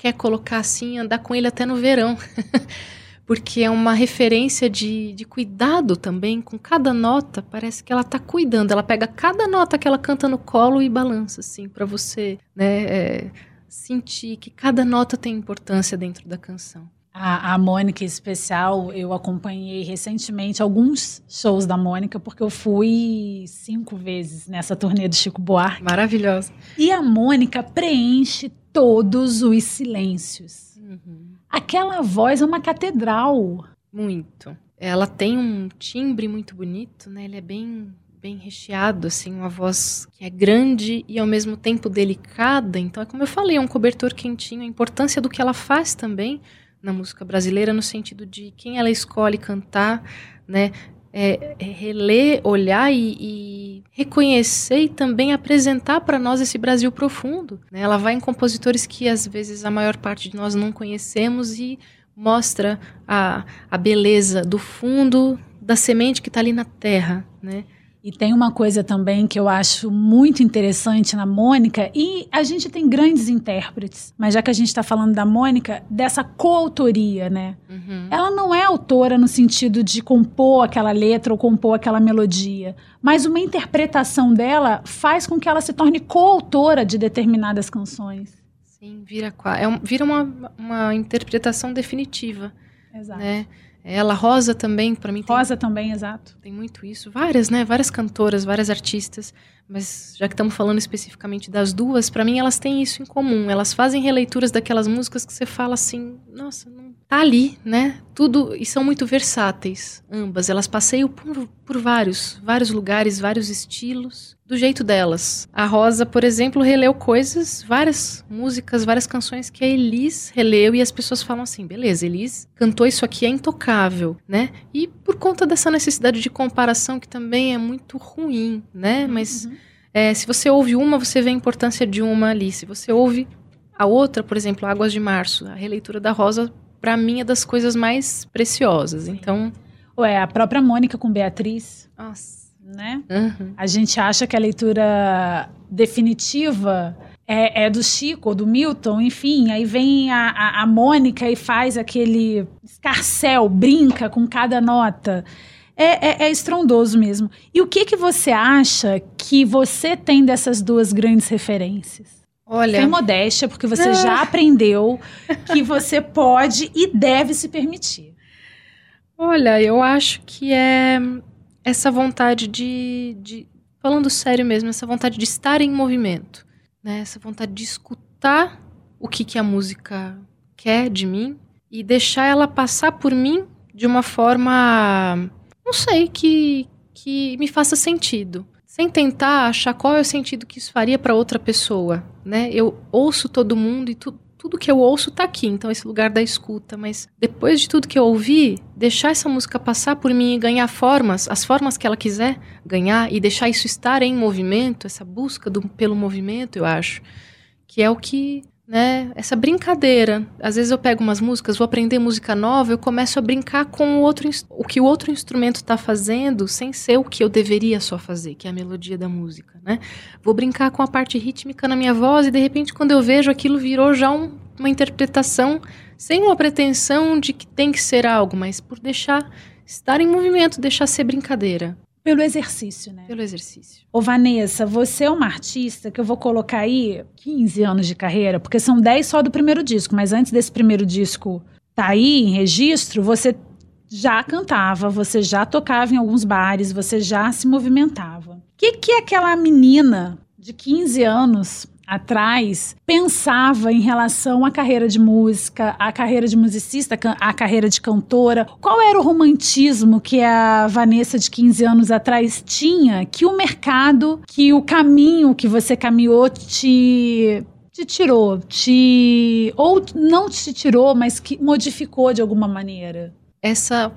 quer colocar assim, andar com ele até no verão. Porque é uma referência de, de cuidado também, com cada nota, parece que ela tá cuidando. Ela pega cada nota que ela canta no colo e balança, assim, para você, né, é, sentir que cada nota tem importância dentro da canção. A, a Mônica em especial, eu acompanhei recentemente alguns shows da Mônica, porque eu fui cinco vezes nessa turnê do Chico Buarque. Maravilhosa. E a Mônica preenche todos os silêncios. Uhum. Aquela voz é uma catedral. Muito. Ela tem um timbre muito bonito, né? Ele é bem bem recheado, assim, uma voz que é grande e ao mesmo tempo delicada. Então, é como eu falei, é um cobertor quentinho. A importância do que ela faz também na música brasileira, no sentido de quem ela escolhe cantar, né? É, é reler, olhar e, e, reconhecer e também apresentar para nós esse Brasil profundo. Né? Ela vai em compositores que às vezes a maior parte de nós não conhecemos e mostra a, a beleza do fundo da semente que está ali na terra, né? E tem uma coisa também que eu acho muito interessante na Mônica, e a gente tem grandes intérpretes, mas já que a gente está falando da Mônica, dessa coautoria, né? Uhum. Ela não é autora no sentido de compor aquela letra ou compor aquela melodia, mas uma interpretação dela faz com que ela se torne coautora de determinadas canções. Sim, vira, é um, vira uma, uma interpretação definitiva. Exato. Né? Ela, Rosa também, para mim. Rosa também, exato. Tem muito isso. Várias, né? Várias cantoras, várias artistas. Mas já que estamos falando especificamente das duas, para mim elas têm isso em comum. Elas fazem releituras daquelas músicas que você fala assim, nossa, não tá ali, né? Tudo e são muito versáteis, ambas. Elas passeiam por, por vários, vários lugares, vários estilos, do jeito delas. A Rosa, por exemplo, releu coisas, várias músicas, várias canções que a Elis releu e as pessoas falam assim, beleza, Elis cantou isso aqui é intocável, né? E por conta dessa necessidade de comparação que também é muito ruim, né? Mas é, se você ouve uma, você vê a importância de uma ali. Se você ouve a outra, por exemplo, Águas de Março, a releitura da Rosa, para mim é das coisas mais preciosas. Então, Ué, a própria Mônica com Beatriz, nossa, né? uhum. A gente acha que a leitura definitiva é, é do Chico do Milton, enfim, aí vem a, a, a Mônica e faz aquele escarcel, brinca com cada nota. É, é- é estrondoso mesmo. E o que, que você acha que você tem dessas duas grandes referências? olha, Sem modéstia, porque você Ah. já aprendeu que você pode e deve se permitir. Olha, eu acho que é essa vontade de, de- falando sério mesmo, essa vontade de estar em movimento, né? Essa vontade de escutar o que, que a música quer de mim e deixar ela passar por mim de uma forma, não sei, que, que me faça sentido. Sem tentar achar qual é o sentido que isso faria para outra pessoa, né? Eu ouço todo mundo e tu, tudo que eu ouço tá aqui, então esse lugar da escuta, mas depois de tudo que eu ouvi, deixar essa música passar por mim e ganhar formas, as formas que ela quiser ganhar e deixar isso estar em movimento, essa busca do, pelo movimento, eu acho, que é o que, né, essa brincadeira. Às vezes eu pego umas músicas, vou aprender música nova, eu começo a brincar com o outro, o que o outro instrumento está fazendo, sem ser o que eu deveria só fazer, que é a melodia da música, né? Vou brincar com a parte rítmica na minha voz e de repente quando eu vejo aquilo virou já um- uma interpretação sem uma pretensão de que tem que ser algo, mas por deixar estar em movimento, deixar ser brincadeira. Pelo exercício, né? Pelo exercício. Ô, Vanessa, você é uma artista que eu vou colocar aí 15 anos de carreira, porque são 10 só do primeiro disco, mas antes desse primeiro disco tá aí em registro, você já cantava, você já tocava em alguns bares, você já se movimentava. O que, que aquela menina de 15 anos atrás pensava em relação à carreira de música, à carreira de musicista, à carreira de cantora? Qual era o romantismo que a Vanessa de 15 anos atrás tinha que o mercado, que o caminho que você caminhou te te tirou, te ou não te tirou, mas que modificou de alguma maneira? Essa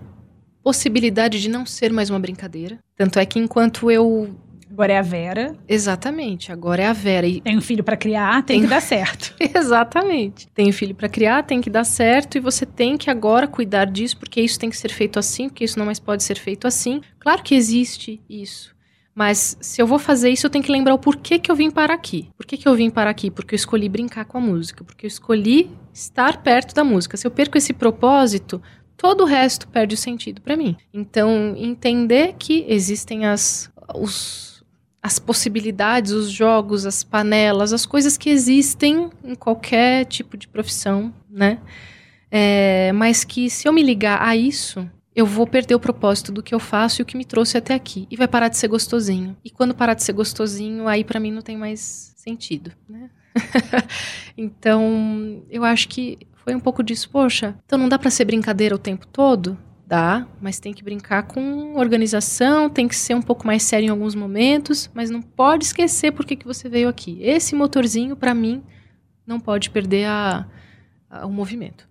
possibilidade de não ser mais uma brincadeira. Tanto é que enquanto eu Agora é a Vera. Exatamente, agora é a Vera. E Tem um filho pra criar, tem Tem- que dar certo. Exatamente. Tem filho pra criar, tem que dar certo e você tem que agora cuidar disso, porque isso tem que ser feito assim, porque isso não mais pode ser feito assim. Claro que existe isso. Mas se eu vou fazer isso, eu tenho que lembrar o porquê que eu vim para aqui. Por que, que eu vim para aqui? Porque eu escolhi brincar com a música, porque eu escolhi estar perto da música. Se eu perco esse propósito, todo o resto perde o sentido para mim. Então, entender que existem as, os, as possibilidades, os jogos, as panelas, as coisas que existem em qualquer tipo de profissão, né? É, mas que se eu me ligar a isso, eu vou perder o propósito do que eu faço e o que me trouxe até aqui. E vai parar de ser gostosinho. E quando parar de ser gostosinho, aí pra mim não tem mais sentido, né? então, eu acho que foi um pouco disso. Poxa, então não dá pra ser brincadeira o tempo todo? Dá, mas tem que brincar com organização, tem que ser um pouco mais sério em alguns momentos, mas não pode esquecer por que, que você veio aqui. Esse motorzinho, pra mim, não pode perder a, a- o movimento.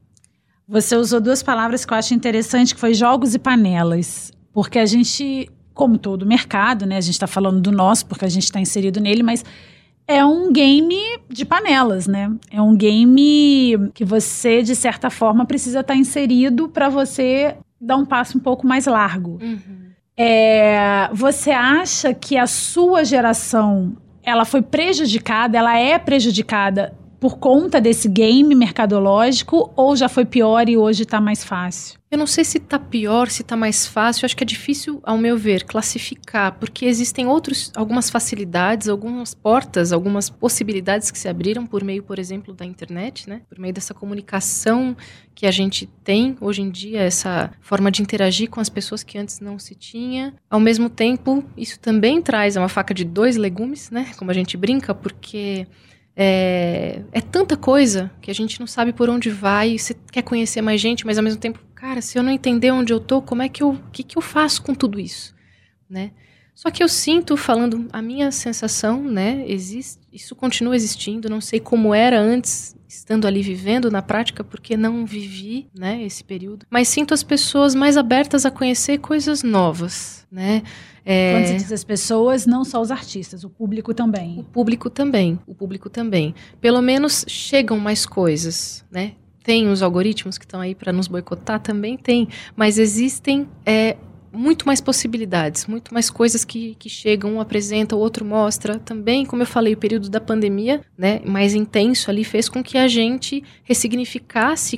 Você usou duas palavras que eu acho interessante, que foi jogos e panelas. Porque a gente, como todo mercado, né? A gente está falando do nosso, porque a gente está inserido nele, mas é um game de panelas, né? É um game que você, de certa forma, precisa estar inserido para você dar um passo um pouco mais largo. É, você acha que a sua geração ela foi prejudicada, ela é prejudicada por conta desse game mercadológico ou já foi pior e hoje está mais fácil? Eu não sei se está pior, se está mais fácil. Acho que é difícil, ao meu ver, classificar, porque existem outros, algumas facilidades, algumas portas, algumas possibilidades que se abriram por meio, por exemplo, da internet, né? Por meio dessa comunicação que a gente tem hoje em dia, essa forma de interagir com as pessoas que antes não se tinha. Ao mesmo tempo, isso também traz uma faca de dois legumes, né? Como a gente brinca, porque é, é, tanta coisa que a gente não sabe por onde vai. Você quer conhecer mais gente, mas ao mesmo tempo, cara, se eu não entender onde eu tô, como é que eu, que, que eu faço com tudo isso, né? Só que eu sinto, falando a minha sensação, né? Existe, isso continua existindo. Não sei como era antes, estando ali vivendo na prática, porque não vivi, né? Esse período. Mas sinto as pessoas mais abertas a conhecer coisas novas, né? É... Quando se diz as pessoas, não só os artistas, o público também. O público também, o público também. Pelo menos chegam mais coisas, né? Tem os algoritmos que estão aí para nos boicotar, também tem, mas existem é, muito mais possibilidades, muito mais coisas que, que chegam, um apresenta, o outro mostra. Também, como eu falei, o período da pandemia, né, mais intenso ali, fez com que a gente ressignificasse,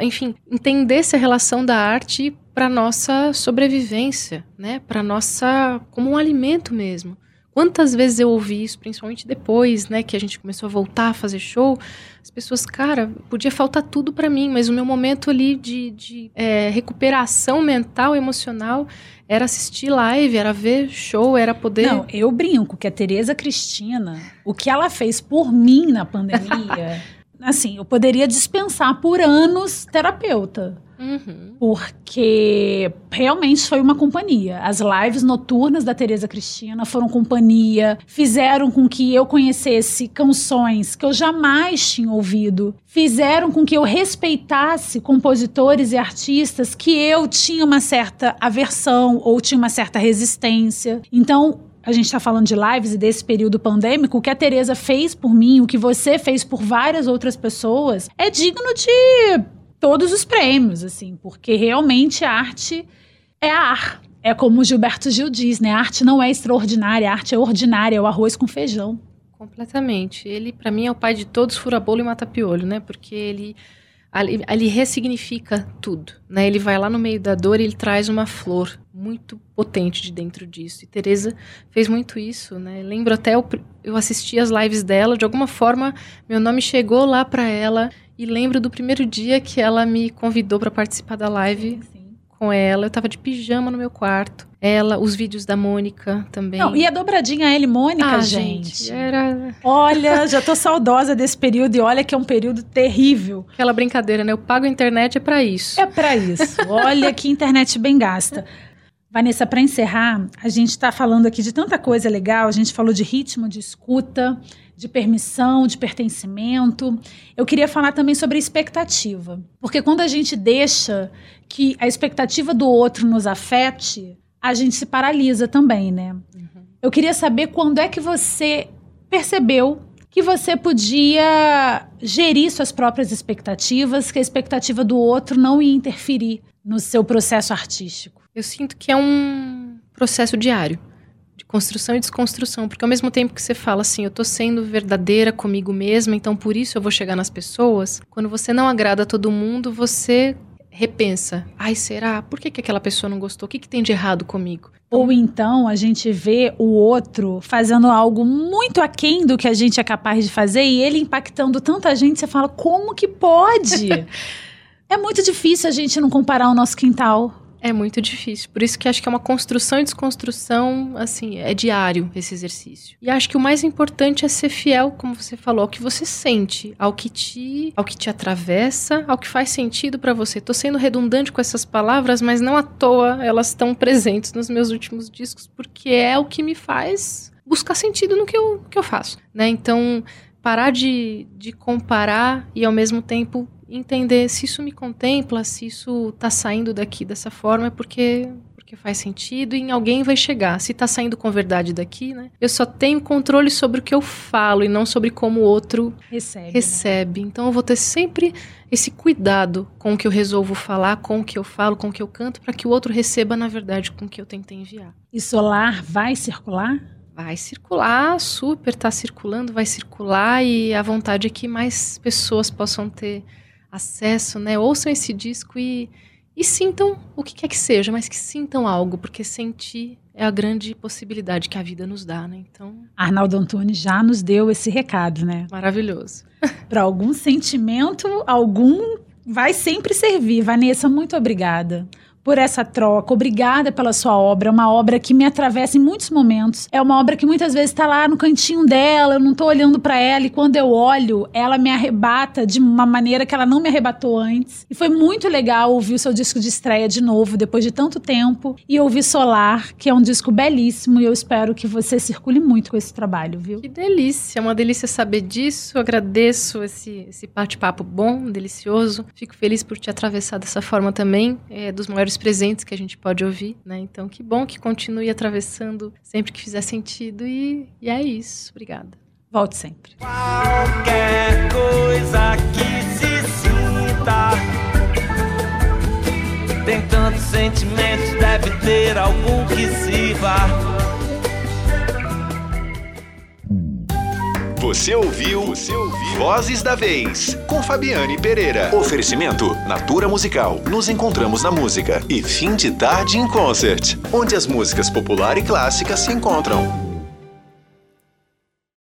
enfim, entendesse a relação da arte para nossa sobrevivência, né, para nossa como um alimento mesmo. Quantas vezes eu ouvi isso, principalmente depois, né, que a gente começou a voltar a fazer show, as pessoas, cara, podia faltar tudo para mim, mas o meu momento ali de, de é, recuperação mental, emocional, era assistir live, era ver show, era poder. Não, eu brinco que a Tereza Cristina, o que ela fez por mim na pandemia, assim, eu poderia dispensar por anos terapeuta. Uhum. Porque realmente foi uma companhia. As lives noturnas da Tereza Cristina foram companhia, fizeram com que eu conhecesse canções que eu jamais tinha ouvido, fizeram com que eu respeitasse compositores e artistas que eu tinha uma certa aversão ou tinha uma certa resistência. Então, a gente está falando de lives e desse período pandêmico, o que a Tereza fez por mim, o que você fez por várias outras pessoas, é digno de todos os prêmios, assim, porque realmente a arte é ar. É como o Gilberto Gil diz, né? A arte não é extraordinária, a arte é ordinária, é o arroz com feijão. Completamente. Ele, para mim, é o pai de todos fura-bolo e mata-piolho, né? Porque ele, ele, ele ressignifica tudo, né? Ele vai lá no meio da dor e ele traz uma flor muito potente de dentro disso. E Teresa fez muito isso, né? Lembro até eu, eu assisti as lives dela, de alguma forma meu nome chegou lá para ela e lembro do primeiro dia que ela me convidou para participar da live sim, com ela. Eu tava de pijama no meu quarto. Ela, os vídeos da Mônica também. Não, e a dobradinha L Mônica, ah, gente. gente. Era. Olha, já tô saudosa desse período e olha que é um período terrível. Aquela brincadeira, né? Eu pago a internet é para isso. É para isso. Olha que internet bem gasta. Vanessa, para encerrar, a gente está falando aqui de tanta coisa legal. A gente falou de ritmo, de escuta, de permissão, de pertencimento. Eu queria falar também sobre expectativa. Porque quando a gente deixa que a expectativa do outro nos afete, a gente se paralisa também, né? Uhum. Eu queria saber quando é que você percebeu que você podia gerir suas próprias expectativas, que a expectativa do outro não ia interferir no seu processo artístico. Eu sinto que é um processo diário construção e desconstrução, porque ao mesmo tempo que você fala assim, eu tô sendo verdadeira comigo mesma, então por isso eu vou chegar nas pessoas, quando você não agrada a todo mundo, você repensa, ai, será? Por que, que aquela pessoa não gostou? O que, que tem de errado comigo? Ou então a gente vê o outro fazendo algo muito aquém do que a gente é capaz de fazer e ele impactando tanta gente, você fala, como que pode? é muito difícil a gente não comparar o nosso quintal. É muito difícil. Por isso que acho que é uma construção e desconstrução, assim, é diário esse exercício. E acho que o mais importante é ser fiel, como você falou, ao que você sente, ao que te, ao que te atravessa, ao que faz sentido para você. Tô sendo redundante com essas palavras, mas não à toa elas estão presentes nos meus últimos discos, porque é o que me faz buscar sentido no que eu, que eu faço, né? Então, parar de, de comparar e ao mesmo tempo entender se isso me contempla, se isso está saindo daqui dessa forma, é porque porque faz sentido e em alguém vai chegar. Se está saindo com verdade daqui, né? Eu só tenho controle sobre o que eu falo e não sobre como o outro recebe. recebe. Né? Então eu vou ter sempre esse cuidado com o que eu resolvo falar, com o que eu falo, com o que eu canto, para que o outro receba na verdade com o que eu tentei enviar. E solar vai circular? Vai circular, super tá circulando, vai circular e a vontade é que mais pessoas possam ter acesso, né? Ouçam esse disco e, e sintam o que quer que seja, mas que sintam algo, porque sentir é a grande possibilidade que a vida nos dá, né? Então. Arnaldo Antunes já nos deu esse recado, né? Maravilhoso. Para algum sentimento, algum vai sempre servir. Vanessa, muito obrigada por essa troca. Obrigada pela sua obra. É uma obra que me atravessa em muitos momentos. É uma obra que muitas vezes está lá no cantinho dela, eu não estou olhando para ela e quando eu olho, ela me arrebata de uma maneira que ela não me arrebatou antes. E foi muito legal ouvir o seu disco de estreia de novo depois de tanto tempo e ouvir Solar, que é um disco belíssimo e eu espero que você circule muito com esse trabalho, viu? Que delícia, é uma delícia saber disso. Eu agradeço esse, esse bate-papo bom, delicioso. Fico feliz por te atravessar dessa forma também, é, dos maiores presentes que a gente pode ouvir, né? Então, que bom que continue atravessando sempre que fizer sentido e, e é isso. Obrigada. Volte sempre. Qualquer coisa que se sinta tem tantos sentimentos, deve ter algum que sirva. Você ouviu, Você ouviu Vozes da Vez com Fabiane Pereira. Oferecimento Natura Musical. Nos encontramos na música e fim de tarde em concert, onde as músicas popular e clássica se encontram.